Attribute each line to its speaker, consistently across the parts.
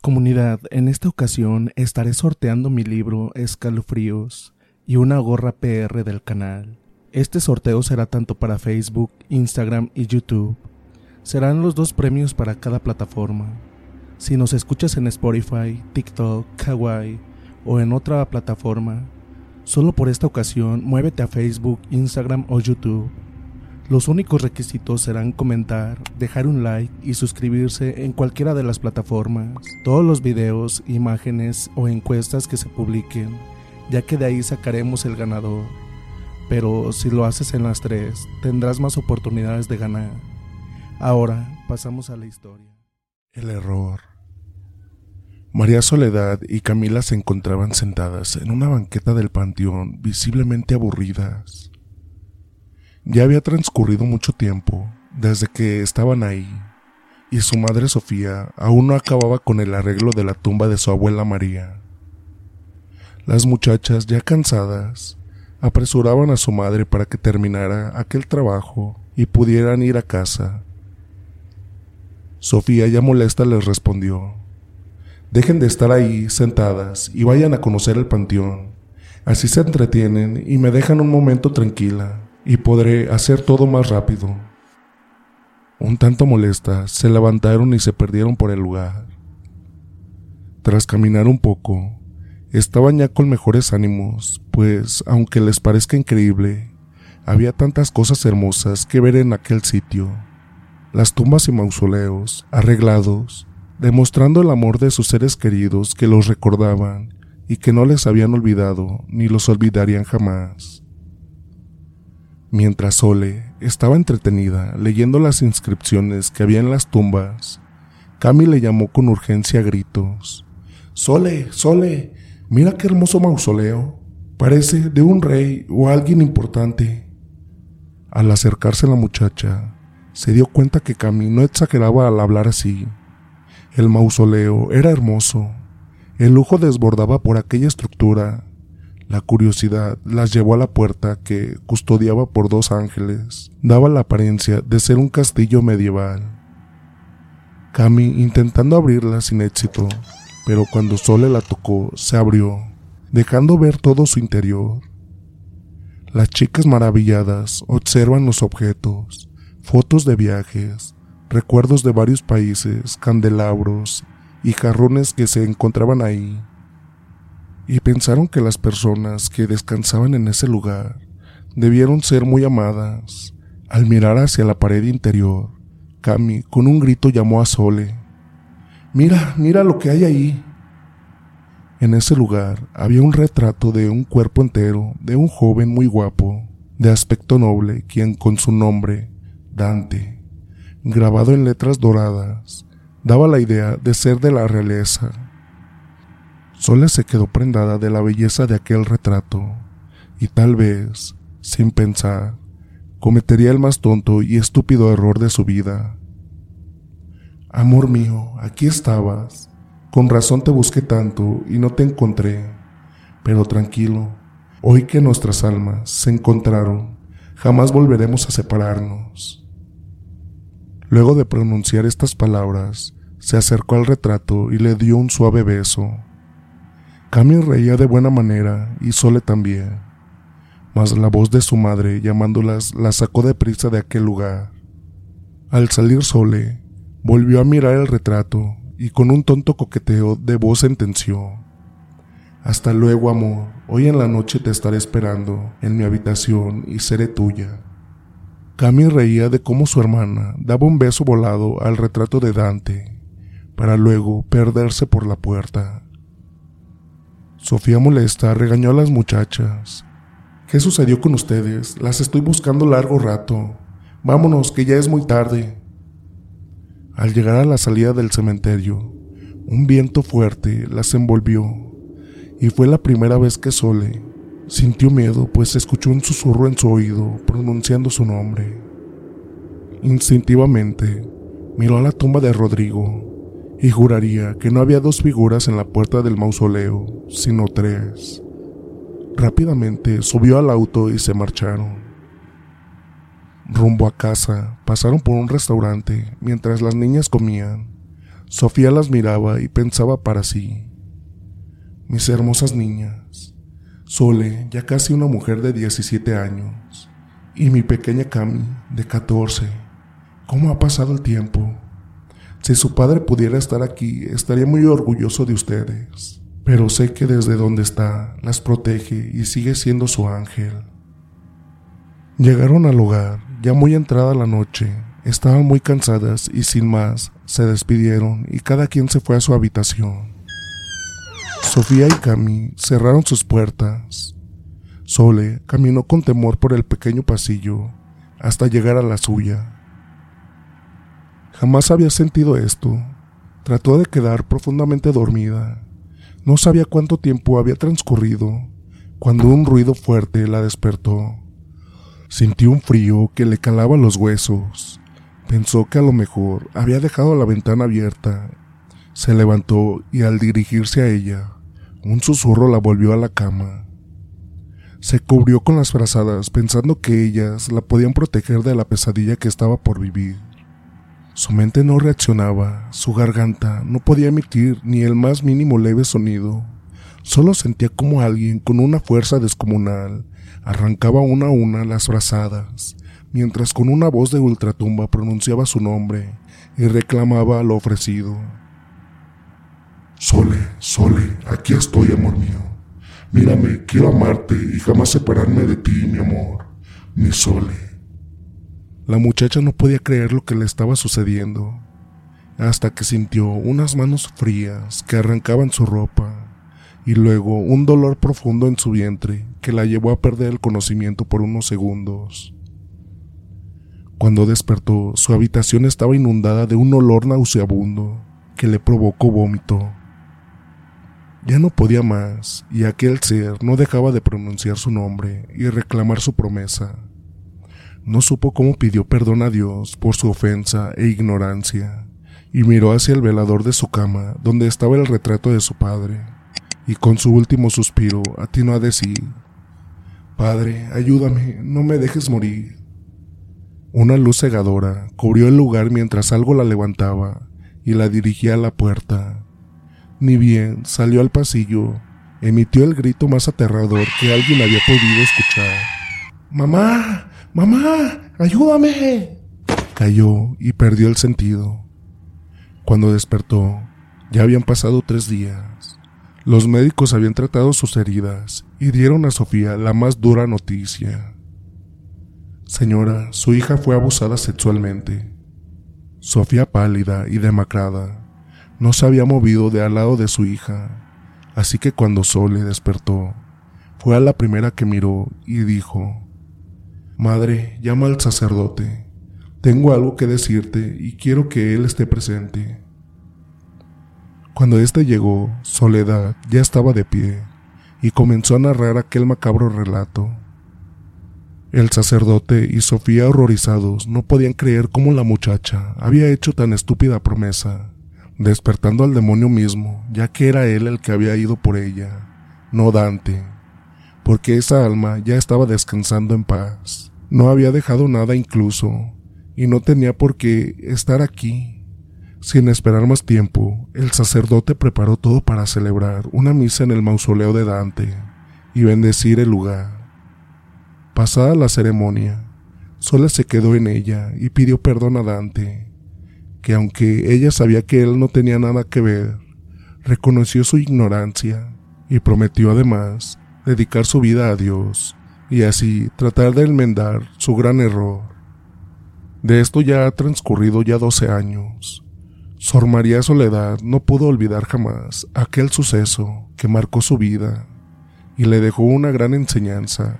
Speaker 1: Comunidad, en esta ocasión estaré sorteando mi libro Escalofríos y una gorra PR del canal. Este sorteo será tanto para Facebook, Instagram y YouTube. Serán los dos premios para cada plataforma. Si nos escuchas en Spotify, TikTok, Kawaii o en otra plataforma, solo por esta ocasión muévete a Facebook, Instagram o YouTube los únicos requisitos serán comentar, dejar un like y suscribirse en cualquiera de las plataformas. Todos los videos, imágenes o encuestas que se publiquen, ya que de ahí sacaremos el ganador. Pero si lo haces en las tres, tendrás más oportunidades de ganar. Ahora pasamos a la historia. El error. María Soledad y Camila se encontraban sentadas en una banqueta del panteón, visiblemente aburridas. Ya había transcurrido mucho tiempo desde que estaban ahí, y su madre Sofía aún no acababa con el arreglo de la tumba de su abuela María. Las muchachas, ya cansadas, apresuraban a su madre para que terminara aquel trabajo y pudieran ir a casa. Sofía, ya molesta, les respondió, Dejen de estar ahí sentadas y vayan a conocer el panteón. Así se entretienen y me dejan un momento tranquila y podré hacer todo más rápido. Un tanto molestas, se levantaron y se perdieron por el lugar. Tras caminar un poco, estaban ya con mejores ánimos, pues, aunque les parezca increíble, había tantas cosas hermosas que ver en aquel sitio. Las tumbas y mausoleos, arreglados, demostrando el amor de sus seres queridos que los recordaban y que no les habían olvidado ni los olvidarían jamás. Mientras Sole estaba entretenida leyendo las inscripciones que había en las tumbas, Cami le llamó con urgencia a gritos. Sole, Sole, mira qué hermoso mausoleo. Parece de un rey o alguien importante. Al acercarse la muchacha, se dio cuenta que Cami no exageraba al hablar así. El mausoleo era hermoso. El lujo desbordaba por aquella estructura la curiosidad las llevó a la puerta que, custodiaba por dos ángeles, daba la apariencia de ser un castillo medieval. Cami intentando abrirla sin éxito, pero cuando Sole la tocó, se abrió, dejando ver todo su interior. Las chicas maravilladas observan los objetos, fotos de viajes, recuerdos de varios países, candelabros y jarrones que se encontraban ahí y pensaron que las personas que descansaban en ese lugar debieron ser muy amadas. Al mirar hacia la pared interior, Cami con un grito llamó a Sole. Mira, mira lo que hay ahí. En ese lugar había un retrato de un cuerpo entero de un joven muy guapo, de aspecto noble, quien con su nombre, Dante, grabado en letras doradas, daba la idea de ser de la realeza Sole se quedó prendada de la belleza de aquel retrato, y tal vez, sin pensar, cometería el más tonto y estúpido error de su vida. Amor mío, aquí estabas. Con razón te busqué tanto y no te encontré. Pero tranquilo, hoy que nuestras almas se encontraron, jamás volveremos a separarnos. Luego de pronunciar estas palabras, se acercó al retrato y le dio un suave beso. Cami reía de buena manera y Sole también, mas la voz de su madre llamándolas la sacó de prisa de aquel lugar. Al salir Sole, volvió a mirar el retrato y con un tonto coqueteo de voz sentenció. Hasta luego, amor. Hoy en la noche te estaré esperando en mi habitación y seré tuya. Cami reía de cómo su hermana daba un beso volado al retrato de Dante, para luego perderse por la puerta. Sofía molesta regañó a las muchachas. ¿Qué sucedió con ustedes? Las estoy buscando largo rato. Vámonos, que ya es muy tarde. Al llegar a la salida del cementerio, un viento fuerte las envolvió y fue la primera vez que Sole sintió miedo pues escuchó un susurro en su oído pronunciando su nombre. Instintivamente miró a la tumba de Rodrigo y juraría que no había dos figuras en la puerta del mausoleo, sino tres. Rápidamente subió al auto y se marcharon. Rumbo a casa, pasaron por un restaurante mientras las niñas comían. Sofía las miraba y pensaba para sí. Mis hermosas niñas, Sole, ya casi una mujer de 17 años, y mi pequeña Cami, de 14. ¿Cómo ha pasado el tiempo? Si su padre pudiera estar aquí, estaría muy orgulloso de ustedes. Pero sé que desde donde está, las protege y sigue siendo su ángel. Llegaron al hogar, ya muy entrada la noche. Estaban muy cansadas y sin más, se despidieron y cada quien se fue a su habitación. Sofía y Cami cerraron sus puertas. Sole caminó con temor por el pequeño pasillo hasta llegar a la suya. Jamás había sentido esto. Trató de quedar profundamente dormida. No sabía cuánto tiempo había transcurrido cuando un ruido fuerte la despertó. Sintió un frío que le calaba los huesos. Pensó que a lo mejor había dejado la ventana abierta. Se levantó y al dirigirse a ella, un susurro la volvió a la cama. Se cubrió con las frazadas pensando que ellas la podían proteger de la pesadilla que estaba por vivir. Su mente no reaccionaba, su garganta no podía emitir ni el más mínimo leve sonido. Solo sentía como alguien con una fuerza descomunal arrancaba una a una las brazadas, mientras con una voz de ultratumba pronunciaba su nombre y reclamaba lo ofrecido. Sole, Sole, aquí estoy, amor mío. Mírame, quiero amarte y jamás separarme de ti, mi amor, mi Sole. La muchacha no podía creer lo que le estaba sucediendo, hasta que sintió unas manos frías que arrancaban su ropa y luego un dolor profundo en su vientre que la llevó a perder el conocimiento por unos segundos. Cuando despertó, su habitación estaba inundada de un olor nauseabundo que le provocó vómito. Ya no podía más, y aquel ser no dejaba de pronunciar su nombre y reclamar su promesa. No supo cómo pidió perdón a Dios por su ofensa e ignorancia, y miró hacia el velador de su cama, donde estaba el retrato de su padre y con su último suspiro atinó a decir, Padre, ayúdame, no me dejes morir. Una luz cegadora cubrió el lugar mientras algo la levantaba y la dirigía a la puerta. Ni bien salió al pasillo, emitió el grito más aterrador que alguien había podido escuchar. ¡Mamá! ¡Mamá! ¡Ayúdame! Cayó y perdió el sentido. Cuando despertó, ya habían pasado tres días. Los médicos habían tratado sus heridas y dieron a Sofía la más dura noticia. Señora, su hija fue abusada sexualmente. Sofía pálida y demacrada no se había movido de al lado de su hija, así que cuando Sole despertó, fue a la primera que miró y dijo, Madre, llama al sacerdote. Tengo algo que decirte y quiero que él esté presente. Cuando éste llegó, Soledad ya estaba de pie y comenzó a narrar aquel macabro relato. El sacerdote y Sofía horrorizados no podían creer cómo la muchacha había hecho tan estúpida promesa, despertando al demonio mismo, ya que era él el que había ido por ella, no Dante, porque esa alma ya estaba descansando en paz, no había dejado nada incluso, y no tenía por qué estar aquí sin esperar más tiempo, el sacerdote preparó todo para celebrar una misa en el mausoleo de Dante y bendecir el lugar. Pasada la ceremonia, Sola se quedó en ella y pidió perdón a Dante, que aunque ella sabía que él no tenía nada que ver, reconoció su ignorancia y prometió además dedicar su vida a Dios y así tratar de enmendar su gran error. De esto ya ha transcurrido ya 12 años. Sor María Soledad no pudo olvidar jamás aquel suceso que marcó su vida y le dejó una gran enseñanza.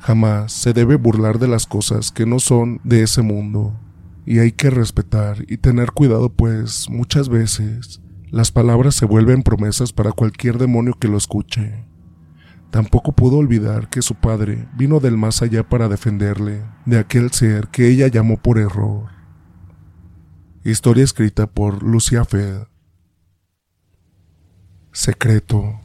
Speaker 1: Jamás se debe burlar de las cosas que no son de ese mundo y hay que respetar y tener cuidado pues muchas veces las palabras se vuelven promesas para cualquier demonio que lo escuche. Tampoco pudo olvidar que su padre vino del más allá para defenderle de aquel ser que ella llamó por error. Historia escrita por Lucia Fed. Secreto.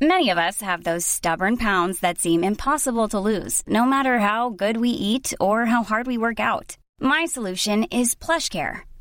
Speaker 2: Many of us have those stubborn pounds that seem impossible to lose, no matter how good we eat or how hard we work out. My solution is PlushCare.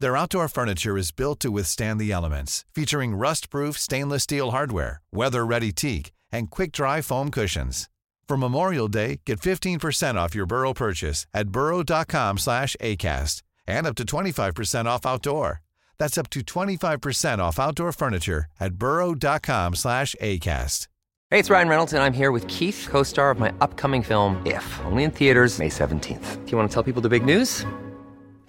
Speaker 3: Their outdoor furniture is built to withstand the elements, featuring rust-proof stainless steel hardware, weather-ready teak, and quick-dry foam cushions. For Memorial Day, get 15% off your Burrow purchase at burrow.com slash ACAST and up to 25% off outdoor. That's up to 25% off outdoor furniture at burrow.com slash ACAST.
Speaker 4: Hey, it's Ryan Reynolds, and I'm here with Keith, co star of my upcoming film, If, only in theaters, May 17th. Do you want to tell people the big news?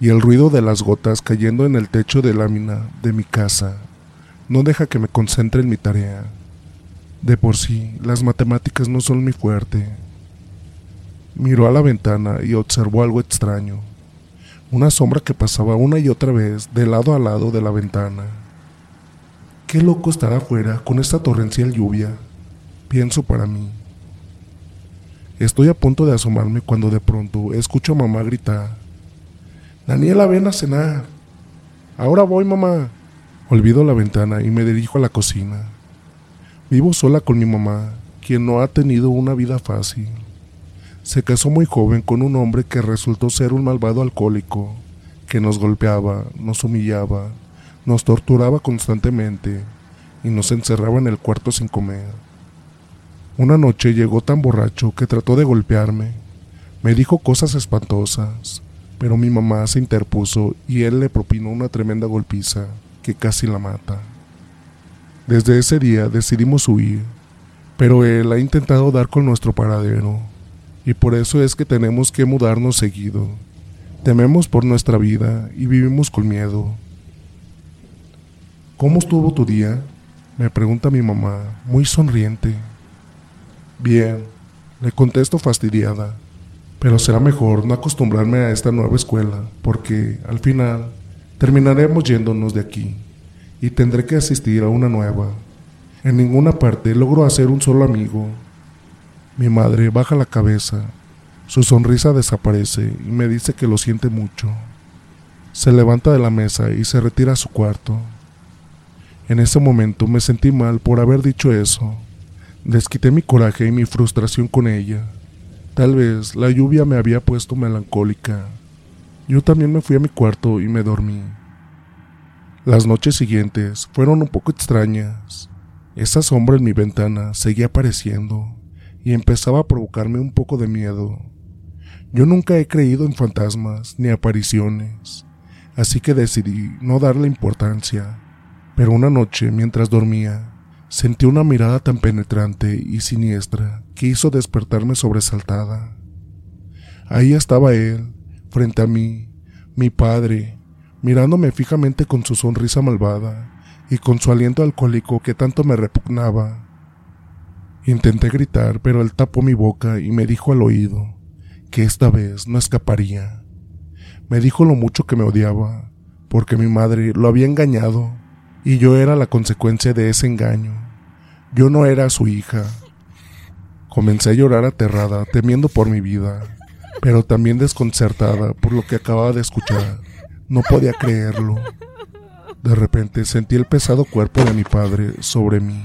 Speaker 1: y el ruido de las gotas cayendo en el techo de lámina de mi casa no deja que me concentre en mi tarea. De por sí, las matemáticas no son mi fuerte. Miró a la ventana y observó algo extraño. Una sombra que pasaba una y otra vez de lado a lado de la ventana. Qué loco estar afuera con esta torrencial lluvia, pienso para mí. Estoy a punto de asomarme cuando de pronto escucho a mamá gritar. Daniela, ven a cenar. Ahora voy, mamá. Olvido la ventana y me dirijo a la cocina. Vivo sola con mi mamá, quien no ha tenido una vida fácil. Se casó muy joven con un hombre que resultó ser un malvado alcohólico, que nos golpeaba, nos humillaba, nos torturaba constantemente y nos encerraba en el cuarto sin comer. Una noche llegó tan borracho que trató de golpearme. Me dijo cosas espantosas, pero mi mamá se interpuso y él le propinó una tremenda golpiza que casi la mata. Desde ese día decidimos huir, pero él ha intentado dar con nuestro paradero, y por eso es que tenemos que mudarnos seguido. Tememos por nuestra vida y vivimos con miedo. ¿Cómo estuvo tu día? me pregunta mi mamá, muy sonriente. Bien, le contesto fastidiada, pero será mejor no acostumbrarme a esta nueva escuela, porque al final terminaremos yéndonos de aquí y tendré que asistir a una nueva. En ninguna parte logro hacer un solo amigo. Mi madre baja la cabeza, su sonrisa desaparece y me dice que lo siente mucho. Se levanta de la mesa y se retira a su cuarto. En ese momento me sentí mal por haber dicho eso. Desquité mi coraje y mi frustración con ella. Tal vez la lluvia me había puesto melancólica. Yo también me fui a mi cuarto y me dormí. Las noches siguientes fueron un poco extrañas. Esa sombra en mi ventana seguía apareciendo y empezaba a provocarme un poco de miedo. Yo nunca he creído en fantasmas ni apariciones, así que decidí no darle importancia. Pero una noche, mientras dormía, sentí una mirada tan penetrante y siniestra que hizo despertarme sobresaltada. Ahí estaba él, frente a mí, mi padre, mirándome fijamente con su sonrisa malvada y con su aliento alcohólico que tanto me repugnaba. Intenté gritar, pero él tapó mi boca y me dijo al oído que esta vez no escaparía. Me dijo lo mucho que me odiaba, porque mi madre lo había engañado y yo era la consecuencia de ese engaño. Yo no era su hija. Comencé a llorar aterrada, temiendo por mi vida, pero también desconcertada por lo que acababa de escuchar. No podía creerlo. De repente sentí el pesado cuerpo de mi padre sobre mí,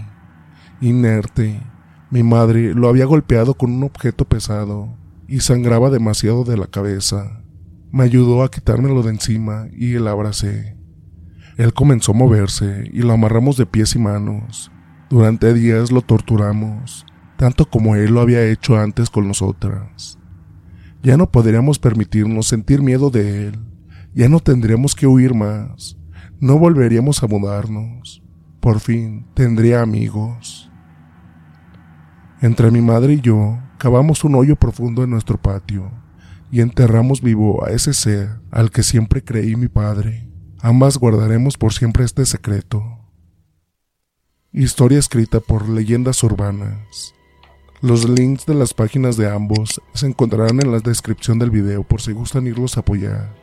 Speaker 1: inerte. Mi madre lo había golpeado con un objeto pesado y sangraba demasiado de la cabeza. Me ayudó a quitármelo de encima y la abracé. Él comenzó a moverse y lo amarramos de pies y manos. Durante días lo torturamos, tanto como él lo había hecho antes con nosotras. Ya no podríamos permitirnos sentir miedo de él, ya no tendríamos que huir más, no volveríamos a mudarnos. Por fin tendría amigos. Entre mi madre y yo cavamos un hoyo profundo en nuestro patio y enterramos vivo a ese ser al que siempre creí mi padre. Ambas guardaremos por siempre este secreto. Historia escrita por leyendas urbanas. Los links de las páginas de ambos se encontrarán en la descripción del video por si gustan irlos a apoyar.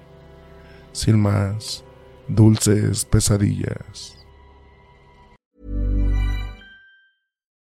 Speaker 1: Sin más, dulces pesadillas.